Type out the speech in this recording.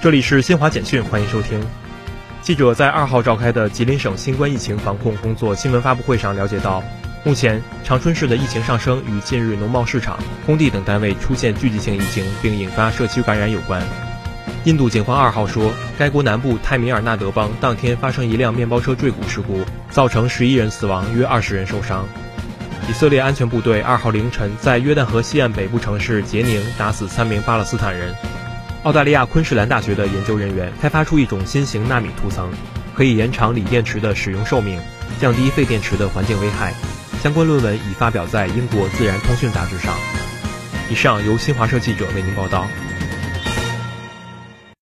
这里是新华简讯，欢迎收听。记者在二号召开的吉林省新冠疫情防控工作新闻发布会上了解到，目前长春市的疫情上升与近日农贸市场、工地等单位出现聚集性疫情并引发社区感染有关。印度警方二号说，该国南部泰米尔纳德邦当天发生一辆面包车坠谷事故，造成十一人死亡，约二十人受伤。以色列安全部队二号凌晨在约旦河西岸北部城市杰宁打死三名巴勒斯坦人。澳大利亚昆士兰大学的研究人员开发出一种新型纳米涂层，可以延长锂电池的使用寿命，降低废电池的环境危害。相关论文已发表在英国《自然通讯》杂志上。以上由新华社记者为您报道。